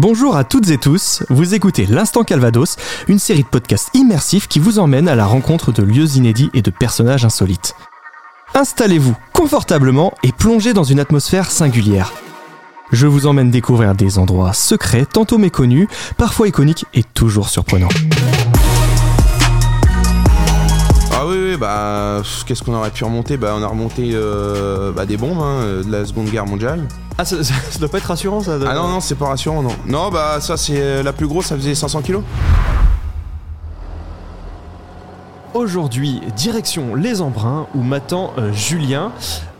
Bonjour à toutes et tous, vous écoutez l'Instant Calvados, une série de podcasts immersifs qui vous emmène à la rencontre de lieux inédits et de personnages insolites. Installez-vous confortablement et plongez dans une atmosphère singulière. Je vous emmène découvrir des endroits secrets, tantôt méconnus, parfois iconiques et toujours surprenants. Ah oui, oui, bah, qu'est-ce qu'on aurait pu remonter? Bah, on a remonté euh, bah, des bombes hein, de la Seconde Guerre mondiale. Ah, ça, ça- ça doit pas être rassurant ça Ah non, non, c'est pas rassurant, non. Non, bah, ça, c'est euh, la plus grosse, ça faisait 500 kilos. Aujourd'hui, direction Les Embruns où m'attend euh, Julien.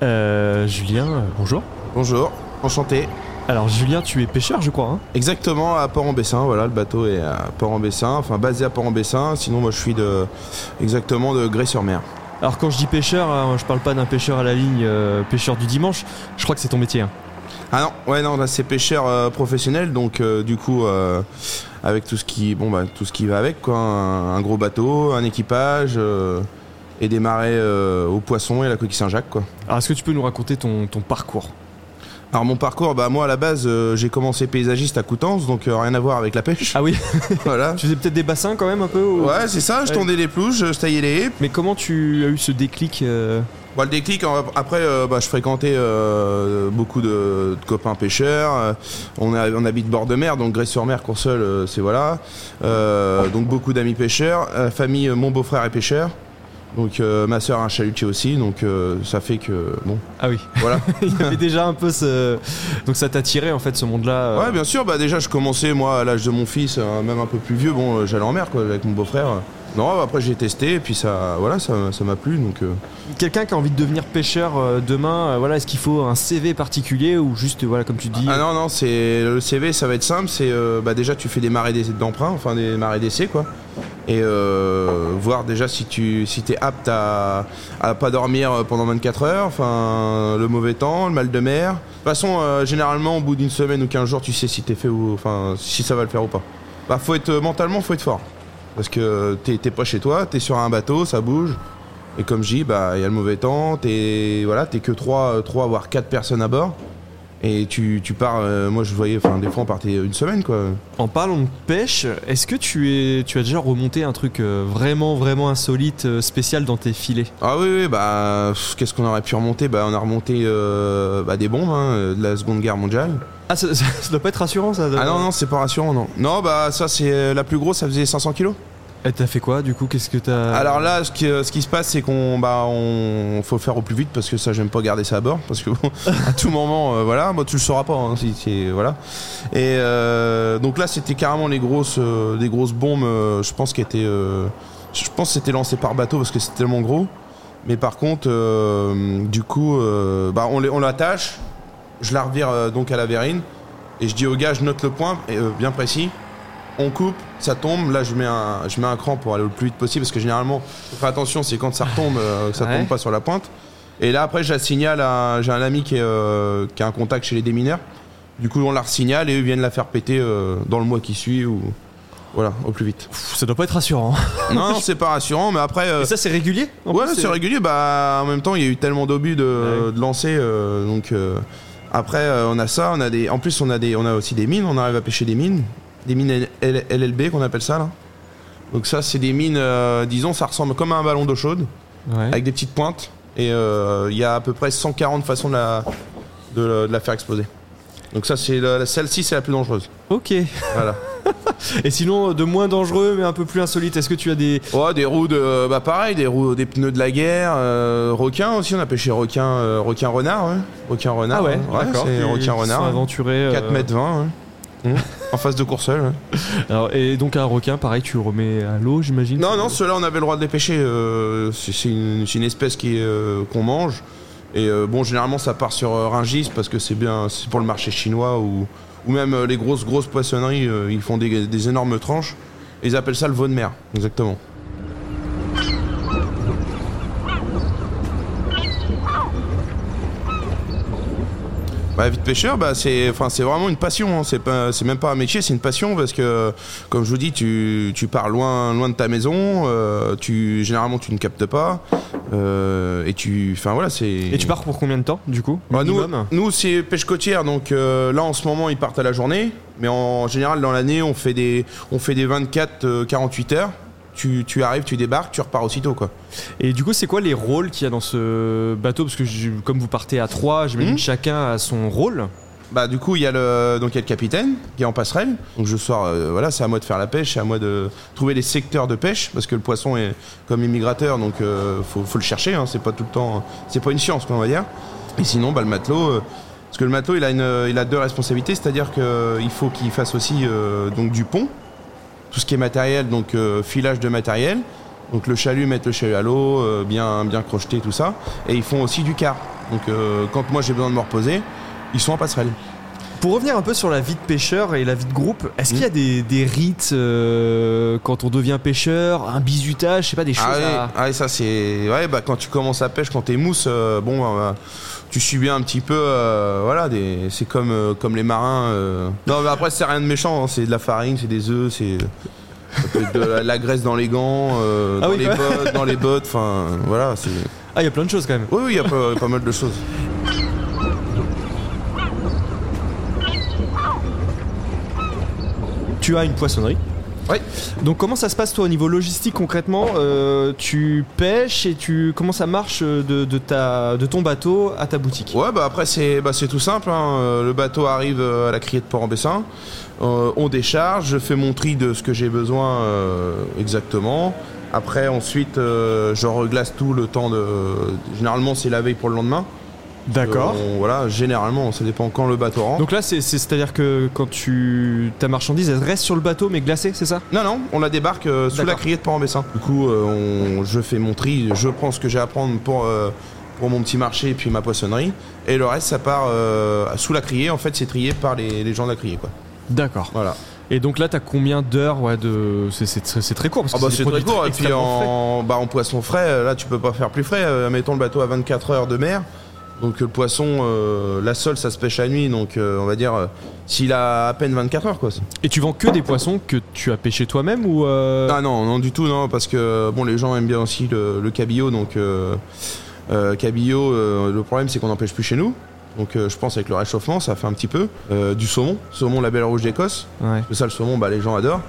Euh, Julien, euh, bonjour. Bonjour, enchanté. Alors Julien, tu es pêcheur je crois hein? Exactement, à Port-en-Bessin, voilà, le bateau est à Port-en-Bessin, enfin, basé à Port-en-Bessin. Sinon, moi, je suis de. Exactement de Grès-sur-Mer. Alors quand je dis pêcheur, hein, je parle pas d'un pêcheur à la ligne, euh, pêcheur du dimanche, je crois que c'est ton métier. hein. Ah non, ouais, non, là, c'est pêcheur euh, professionnel, donc, euh, du coup, euh, avec tout ce qui. Bon, bah, tout ce qui va avec, quoi. Un, un gros bateau, un équipage. et des marais aux poissons et à la coquille Saint-Jacques, quoi. Alors est-ce que tu peux nous raconter ton, ton parcours? Alors mon parcours, bah moi à la base j'ai commencé paysagiste à Coutances, donc rien à voir avec la pêche. Ah oui, voilà. tu faisais peut-être des bassins quand même un peu ou- Ouais c'est ça, je Ouais. tondais les pelouses, je taillais les haies. Mais comment tu as eu ce déclic le déclic, en- après euh, bah, je fréquentais euh, beaucoup de, de copains pêcheurs. Euh, on, a- on habite bord de mer, donc Grèce-sur-Mer, Courseul, c'est voilà. Donc beaucoup d'amis pêcheurs. Famille, mon beau-frère est pêcheur. Donc euh, ma soeur a un chalutier aussi, donc euh, ça fait que bon, Ah oui, voilà. il y avait déjà un peu ce... Donc ça t'a tiré en fait ce monde-là euh, Ouais, bien sûr. Bah déjà, je commençais moi à l'âge de mon fils, même un peu plus vieux. Bon, j'allais en mer quoi, avec mon beau-frère. Non, après j'ai testé et puis ça, voilà, ça, ça m'a plu. Donc euh, Quelqu'un qui a envie de devenir pêcheur euh, demain, euh, voilà, est-ce qu'il faut un CV particulier ou juste, voilà, comme tu dis ah non non, c'est le CV, ça va être simple. C'est bah déjà tu fais des marées d'essai- d'emprunt, enfin des marées d'essai quoi, et euh, voir déjà si tu si t'es apte à, à pas dormir pendant 24 heures, enfin le mauvais temps, le mal de mer. De toute façon, généralement au bout d'une semaine ou 15 jours, tu sais si t'es fait ou enfin si ça va le faire ou pas. Bah faut être mentalement, faut être fort. Parce que t'es t'es pas chez toi, t'es sur un bateau, ça bouge. Et comme je dis, bah il y a le mauvais temps, t'es voilà, t'es que 3, trois voire 4 personnes à bord. Et tu, tu pars, euh, moi je voyais, enfin des fois on partait une semaine quoi. En parlant de pêche, est-ce que tu, es, tu as déjà remonté un truc euh, vraiment, vraiment insolite, euh, spécial dans tes filets? Ah oui, oui bah qu'est-ce qu'on aurait pu remonter? Bah on a remonté euh, bah, des bombes hein, de la seconde guerre mondiale. Ah, ça, ça- ça doit pas être rassurant ça Ah non, non, c'est pas rassurant, non. Non, bah ça c'est euh, la plus grosse, ça faisait 500 kilos. Et t'as fait quoi du coup? Qu'est-ce que t'as? Alors là, ce qui, ce qui se passe, c'est qu'on bah, on, faut le faire au plus vite parce que ça, j'aime pas garder ça à bord parce que bon, à tout moment, euh, voilà, moi tu le sauras pas, hein, si, si- voilà. Et euh, donc là, c'était carrément les grosses, euh, des grosses bombes. je pense qui étaient, je pense que c'était lancé par bateau parce que c'était tellement gros. Mais par contre, du coup, euh, bah, on, l'attache, je la revire donc à la verrine et je dis au gars, je note le point, et, bien précis. On coupe, ça tombe. Là, je mets un, je mets un cran pour aller le plus vite possible parce que généralement, faut faire attention, c'est quand ça retombe, euh, que ça Ouais. tombe pas sur la pointe. Et là, après, je la signale à. J'ai un ami qui, est, euh, qui a un contact chez les démineurs. Du coup, on la signale et eux viennent la faire péter euh, dans le mois qui suit ou. Voilà, au plus vite. Ça doit pas être rassurant. non, non, c'est pas rassurant, mais après. Et ça, c'est régulier ouais, c'est régulier. Bah, en même temps, il y a eu tellement d'obus de, Ouais. de lancer. donc, après, on a ça. On a des. En plus, on a des. On a aussi des mines. On arrive à pêcher des mines, des mines LLB qu'on appelle ça là. Donc ça, c'est des mines. euh, disons, ça ressemble comme à un ballon d'eau chaude Ouais. avec des petites pointes. Et euh, il y a à peu près 140 façons de la, de, la- de la faire exploser. Donc ça, c'est celle-ci, c'est la plus dangereuse. Ok. Voilà. Et sinon, de moins dangereux mais un peu plus insolite, est-ce que tu as des. Ouais, des roues de, bah pareil, des roues, des pneus de la guerre, euh, requin aussi, on a pêché requin, euh, requin renard, ouais. requin renard, Ah ouais, d'accord. c'est Qui requin renard, ouais. aventurés. euh, 4 mètres 20, ouais. Mmh. en face de Courseul. ouais. alors, et donc un requin, pareil, tu le remets à l'eau, j'imagine Non, non, ceux-là, on avait le droit de les pêcher. euh, c'est une, espèce qui est, euh, qu'on mange. Et euh, bon, généralement, ça part sur Rungis parce que c'est bien, c'est pour le marché chinois ou, ou même les grosses, grosses poissonneries, ils font des, des énormes tranches. Et ils appellent ça le veau de mer, exactement. Bah, vite pêcheur, bah, c'est, enfin, c'est vraiment une passion. hein. C'est pas, c'est même pas un métier, c'est une passion parce que, comme je vous dis, tu, tu pars loin, loin de ta maison. euh, tu, généralement, tu ne captes pas. euh, et tu, enfin voilà, c'est. Et tu pars pour combien de temps, du coup Bah, nous, nous c'est pêche côtière, donc euh, là en ce moment ils partent à la journée, mais en général dans l'année on fait des, on fait des 24-48 heures. Tu, tu arrives, tu débarques, tu repars aussitôt quoi. Et du coup, c'est quoi les rôles qu'il y a dans ce bateau? Parce que je- comme vous partez à trois, j'imagine que chacun a son rôle. Bah du coup il y a le donc il y a le capitaine qui est en passerelle. Donc je sors euh, voilà c'est à moi de faire la pêche, c'est à moi de trouver les secteurs de pêche parce que le poisson est comme immigrateur donc euh, faut, faut le chercher. Hein, c'est pas tout le temps c'est pas une science quoi, on va dire. Et sinon bah le matelot euh, parce que le matelot il a une il a deux responsabilités c'est-à-dire que il faut qu'il fasse aussi euh, donc du pont tout ce qui est matériel donc euh, filage de matériel. Donc le chalut, mettre le chalut à l'eau, euh, bien, bien crocheté, tout ça. Et ils font aussi du car. Donc euh, quand moi j'ai besoin de me reposer, ils sont en passerelle. Pour revenir un peu sur la vie de pêcheur et la vie de groupe, est-ce qu'il y a des, des rites euh, quand on devient pêcheur, un bizutage, je sais pas, des choses Ah ouais, à... ah ouais, ça c'est. Ouais, bah quand tu commences à pêche, quand t'es mousse, euh, bon, bah, tu subis un petit peu. euh, voilà, des... c'est comme, euh, comme les marins. euh. Non, mais après, c'est rien de méchant, hein, c'est de la farine, c'est des œufs, c'est. de la, la graisse dans les gants, euh, Ah dans, oui, les bottes, dans les bottes, enfin voilà. Ah, il y a plein de choses quand même. Oui, oui, il y a pas, pas mal de choses. Tu as une poissonnerie. Ouais. Donc comment ça se passe toi au niveau logistique concrètement? Euh, Tu pêches et tu comment ça marche de, de ta, de ton bateau à ta boutique? Ouais, bah après, c'est bah, c'est tout simple. hein. Euh, Le bateau arrive euh, à la criée de Port-en-Bessin. Euh, on décharge, je fais mon tri de ce que j'ai besoin euh, exactement. Après, ensuite, je reglace tout le temps de. Généralement, c'est la veille pour le lendemain. D'accord. Euh, on- voilà, généralement, ça dépend quand le bateau rentre. Donc là, c'est c'est- à dire que quand tu ta marchandise elle reste sur le bateau mais glacée, c'est ça? Non, non, on la débarque euh, sous la criée de Port-en-Bessin. Du coup, euh, on- je fais mon tri, je prends ce que j'ai à prendre pour, euh, pour mon petit marché et puis ma poissonnerie. Et le reste, ça part sous la criée. En fait, c'est trié par les, les gens de la criée, quoi. D'accord. Voilà. Et donc là, t'as combien d'heures ouais, de c'est- c'est c'est très court parce que Ah bah c'est très court. Et puis extrêmement frais. en, bah, en poisson frais, là, tu peux pas faire plus frais. Mettons le bateau à 24 heures de mer. Donc le poisson, euh, la sole, ça se pêche à nuit. Donc euh, on va dire, euh, s'il a à peine 24 heures, quoi. Et tu vends que des poissons que tu as pêché toi-même ou euh, Ah non, non du tout, non, parce que bon, les gens aiment bien aussi le, le cabillaud, donc cabillaud. le problème, c'est qu'on n'en pêche plus chez nous. Donc je pense avec le réchauffement, ça fait un petit peu du saumon, saumon la belle rouge d'Écosse. Ouais. Parce que ça, le saumon, bah, les gens adorent.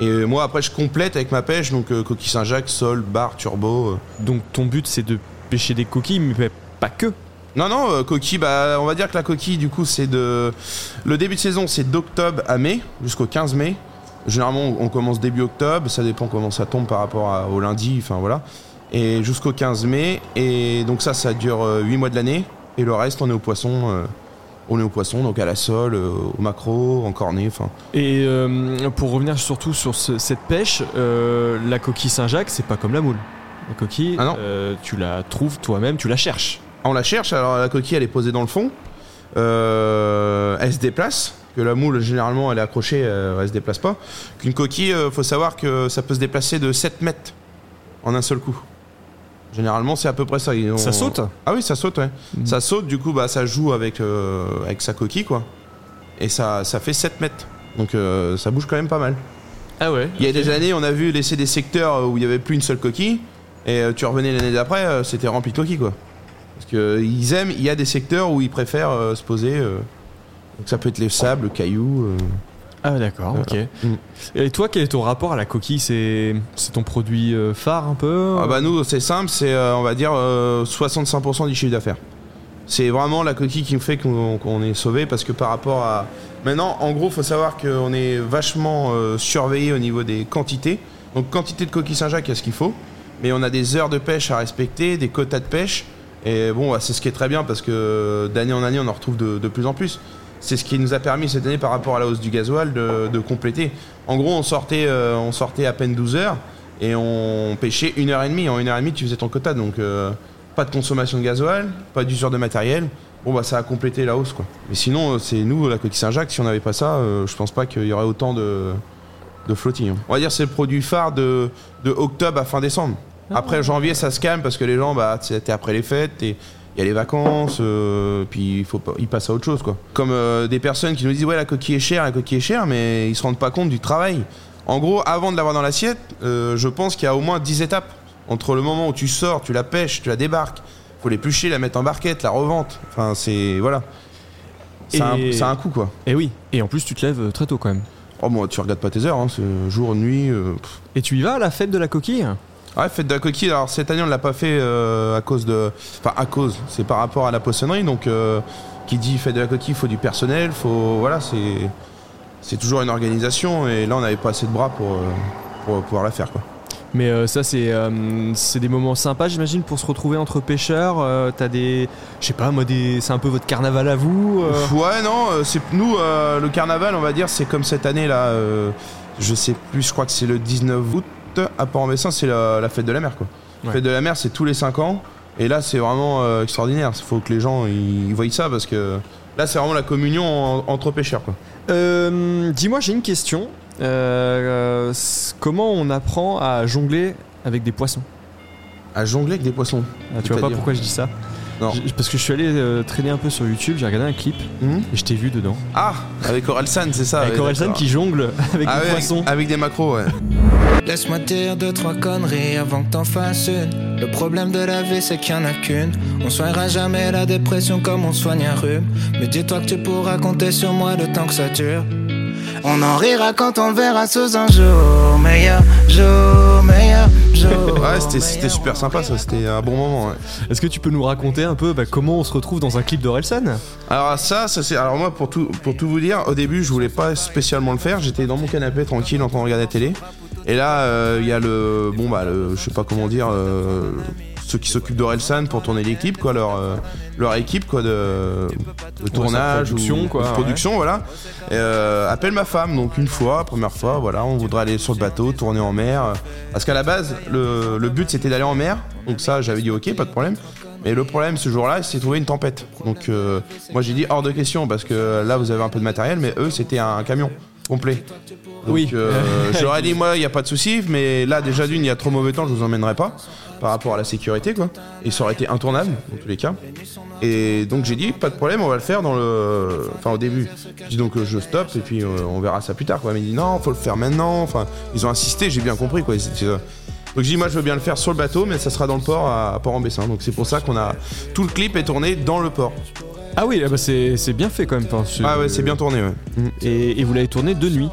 Et moi, après, je complète avec ma pêche, donc coquille Saint-Jacques, sol, bar, turbo. Donc ton but c'est de pêcher des coquilles mais pas que. Non, non, euh, coquille, bah, on va dire que la coquille, du coup, c'est de. Le début de saison, c'est d'octobre à mai, jusqu'au 15 mai. Généralement, on commence début octobre, ça dépend comment ça tombe par rapport à- au lundi, enfin voilà. Et jusqu'au 15 mai. Et donc, ça, ça dure 8 mois de l'année. Et le reste, on est au poisson. euh, on est au poisson, donc à la sole, euh, au maquereau, en cornet, enfin. Et euh, pour revenir surtout sur ce- cette pêche, euh, la coquille Saint-Jacques, c'est pas comme la moule. La coquille, Ah euh, tu la trouves toi-même, tu la cherches. On la cherche, alors la coquille elle est posée dans le fond. Euh, elle se déplace. Que la moule généralement elle est accrochée, euh, elle se déplace pas. Qu'une coquille, euh, faut savoir que ça peut se déplacer de 7 mètres en un seul coup. Généralement c'est à peu près ça. Ils ont- Ça saute? Ah oui ça saute ouais. Mhm. Ça saute du coup bah ça joue avec, euh, avec sa coquille quoi. Et ça, ça fait 7 mètres. Donc euh, ça bouge quand même pas mal. Ah ouais Il y a des années on a vu laisser des secteurs où il y avait plus une seule coquille. Et euh, tu revenais l'année d'après, euh, c'était rempli de coquilles quoi. Parce qu'ils aiment, il y a des secteurs où ils préfèrent euh, se poser. euh, donc ça peut être les sables, le caillou. euh. Ah d'accord, ok. Mm. Et toi, quel est ton rapport à la coquille? C'est c'est ton produit euh, phare un peu? Ah bah nous c'est simple, c'est euh, on va dire euh, 65% du chiffre d'affaires. C'est vraiment la coquille qui me fait qu'on qu'on est sauvé parce que par rapport à... Maintenant en gros faut savoir qu'on est vachement euh, surveillé au niveau des quantités. Donc quantité de coquilles Saint-Jacques, il y a ce qu'il faut. Mais on a des heures de pêche à respecter, des quotas de pêche. Et bon, bah, c'est ce qui est très bien parce que d'année en année on en retrouve de, plus en plus. C'est ce qui nous a permis cette année par rapport à la hausse du gasoil de, compléter. En gros on sortait, euh, on sortait à peine 12 heures et on pêchait une heure et demie. En une heure et demie, tu faisais ton quota, donc euh, pas de consommation de gasoil, pas d'usure de matériel. Bon bah ça a complété la hausse quoi. Mais sinon, euh, c'est nous la coquille Saint-Jacques. Si on n'avait pas ça, je pense pas qu'il y aurait autant de de hein. On va dire c'est le produit phare de octobre à fin décembre. Après janvier, ça se calme parce que les gens, bah c'était après les fêtes et il y a les vacances, euh, puis il faut pas, ils passent à autre chose quoi. Comme euh, des personnes qui nous disent ouais la coquille est chère, la coquille est chère, mais ils se rendent pas compte du travail. En gros, avant de l'avoir dans l'assiette, euh, je pense qu'il y a au moins 10 étapes entre le moment où tu sors, tu la pêches, tu la débarques, faut l'éplucher, la mettre en barquette, la revente. Enfin c'est voilà. C'est un, un coup quoi. Et oui. Et en plus, tu te lèves euh, très tôt quand même. Oh moi tu regardes pas tes heures, hein, c'est jour, nuit. euh. Et tu y vas à la fête de la coquille? Ouais, fête de la coquille. Alors cette année, on l'a pas fait euh, à cause de. Enfin, à cause. C'est par rapport à la poissonnerie. Donc, euh, qui dit fête de la coquille, il faut du personnel. Faut. Voilà, c'est. C'est toujours une organisation. Et là, on n'avait pas assez de bras pour, euh, pour pouvoir la faire, quoi. Mais euh, ça, c'est euh, des moments sympas, j'imagine, pour se retrouver entre pêcheurs. Euh, T'as des. Je sais pas, moi, des... c'est un peu votre carnaval à vous. Ouais, non, c'est nous, le carnaval, on va dire, c'est comme cette année, là. euh, je sais plus, je crois que c'est le 19 août. À Port-en-Bessin, c'est la, la fête de la mer, quoi. La fête de la mer, c'est tous les 5 ans. Et là, c'est vraiment euh, extraordinaire. Il faut que les gens ils, voient ça parce que là, c'est vraiment la communion en- entre pêcheurs, quoi. Euh, Dis-moi, j'ai une question. Euh, euh, comment on apprend à jongler avec des poissons? À jongler avec des poissons. Ah, Tu vois pas pourquoi je dis ça? Non. Je- Parce que je suis allé euh, traîner un peu sur YouTube, j'ai regardé un clip Mhm. et je t'ai vu dedans. Ah, avec Orelsan, c'est ça. avec ouais, Orelsan d'accord. qui jongle avec Ah des ouais, poissons. avec, avec des macros, ouais. Laisse-moi dire deux, trois conneries avant que t'en fasses une. Le problème de la vie, c'est qu'il y en a qu'une. On soignera jamais la dépression comme on soigne un rhume. Mais dis-toi que tu pourras compter sur moi le temps que ça dure. On en rira quand on le verra sous un jour meilleur, jour meilleur, jour. Ouais, c'était c'était super sympa, ça. C'était un bon moment, ouais. Est-ce que tu peux nous raconter un peu bah, comment on se retrouve dans un clip d'Orelsan? Alors ça, ça c'est. Alors moi, pour tout, pour tout vous dire, au début, je voulais pas spécialement le faire. J'étais dans mon canapé tranquille en train de regarder la télé. Et là, euh, il y a le, bon bah, le, je sais pas comment dire, euh, ceux qui s'occupent d'Orelsan pour tourner les clips, quoi, leur, euh, leur équipe, quoi, de, de tournage production, ou quoi, de ouais. production, voilà. Et, euh, appelle ma femme, donc une fois, première fois, voilà, on voudrait aller sur le bateau, tourner en mer, parce qu'à la base, le, le but c'était d'aller en mer. Donc ça, j'avais dit ok, pas de problème. Mais le problème ce jour-là, c'est trouver une tempête. Donc euh, moi j'ai dit hors de question parce que là vous avez un peu de matériel, mais eux c'était un camion complet. Donc, Oui. euh, j'aurais dit moi il y a pas de souci, mais là déjà d'une il y a trop mauvais temps, je vous emmènerai pas par rapport à la sécurité quoi. Et ça aurait été intournable dans tous les cas. Et donc j'ai dit pas de problème, on va le faire dans le, enfin au début. Je dis donc euh, je stoppe et puis euh, on verra ça plus tard quoi. Mais il dit non, faut le faire maintenant. Enfin ils ont insisté, j'ai bien compris quoi. Euh, donc j'ai dit moi je veux bien le faire sur le bateau, mais ça sera dans le port à, à Port-en-Bessin. Donc c'est pour ça qu'on a tout le clip est tourné dans le port. Ah oui, ah bah c'est c'est bien fait quand même. enfin, Ah ouais, c'est bien tourné. Ouais. Et, et vous l'avez tourné de nuit.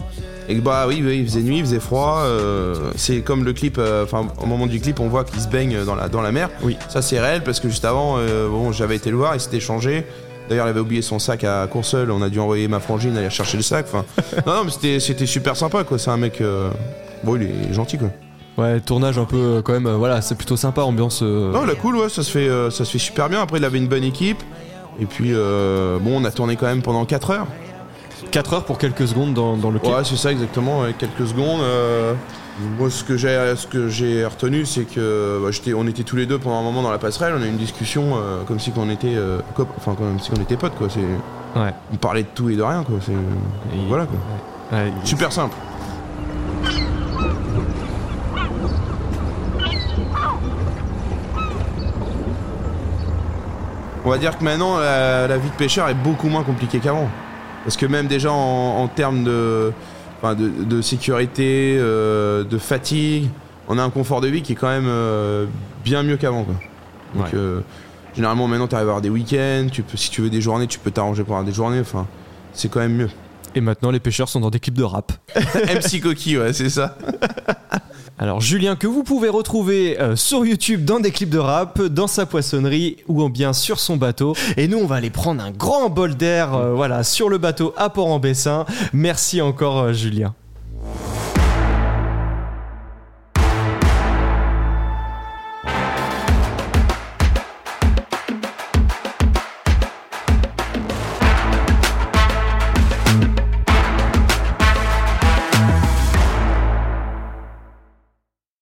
Et que, bah oui, oui, il faisait nuit, il faisait froid. euh, c'est comme le clip. euh, Enfin, au moment du clip, on voit qu'il se baigne dans la dans la mer. Oui. Ça c'est réel parce que juste avant, euh, bon, j'avais été le voir, il s'était changé. D'ailleurs, il avait oublié son sac à Courseul. On a dû envoyer ma frangine aller chercher le sac. Enfin, non, non, mais c'était c'était super sympa quoi. C'est un mec. euh, Bon, il est gentil quoi. Ouais, tournage un peu euh, quand même, euh, voilà, c'est plutôt sympa, ambiance. euh, Non, la cool, ouais, ça se fait, euh, ça se fait super bien. Après, il avait une bonne équipe. Et puis, euh, bon, on a tourné quand même pendant 4 heures. 4 heures pour quelques secondes dans, dans le clip. Ouais, c'est ça exactement, ouais, quelques secondes. euh, moi, ce que j'ai, ce que j'ai retenu, c'est que bah, j'étais, on était tous les deux pendant un moment dans la passerelle. On a eu une discussion euh, comme si qu'on était, euh, cop- enfin comme si on était potes, quoi. C'est, Ouais. on parlait de tout et de rien, quoi. C'est, voilà, quoi. Ouais, Super simple. On va dire que maintenant, la, la vie de pêcheur est beaucoup moins compliquée qu'avant. Parce que même déjà en, en termes de, enfin, de, de sécurité, euh, de fatigue, on a un confort de vie qui est quand même euh, bien mieux qu'avant. Donc, Ouais. euh, généralement, maintenant, tu arrives à avoir des week-ends. Tu peux, si tu veux des journées, tu peux t'arranger pour avoir des journées. Enfin, c'est quand même mieux. Et maintenant, les pêcheurs sont dans des clips de rap. MC Coquille, ouais, c'est ça. Alors, Julien, que vous pouvez retrouver euh, sur YouTube dans des clips de rap, dans sa poissonnerie ou bien sur son bateau. Et nous, on va aller prendre un grand bol d'air, euh, voilà, sur le bateau à Port-en-Bessin. Merci encore, euh, Julien.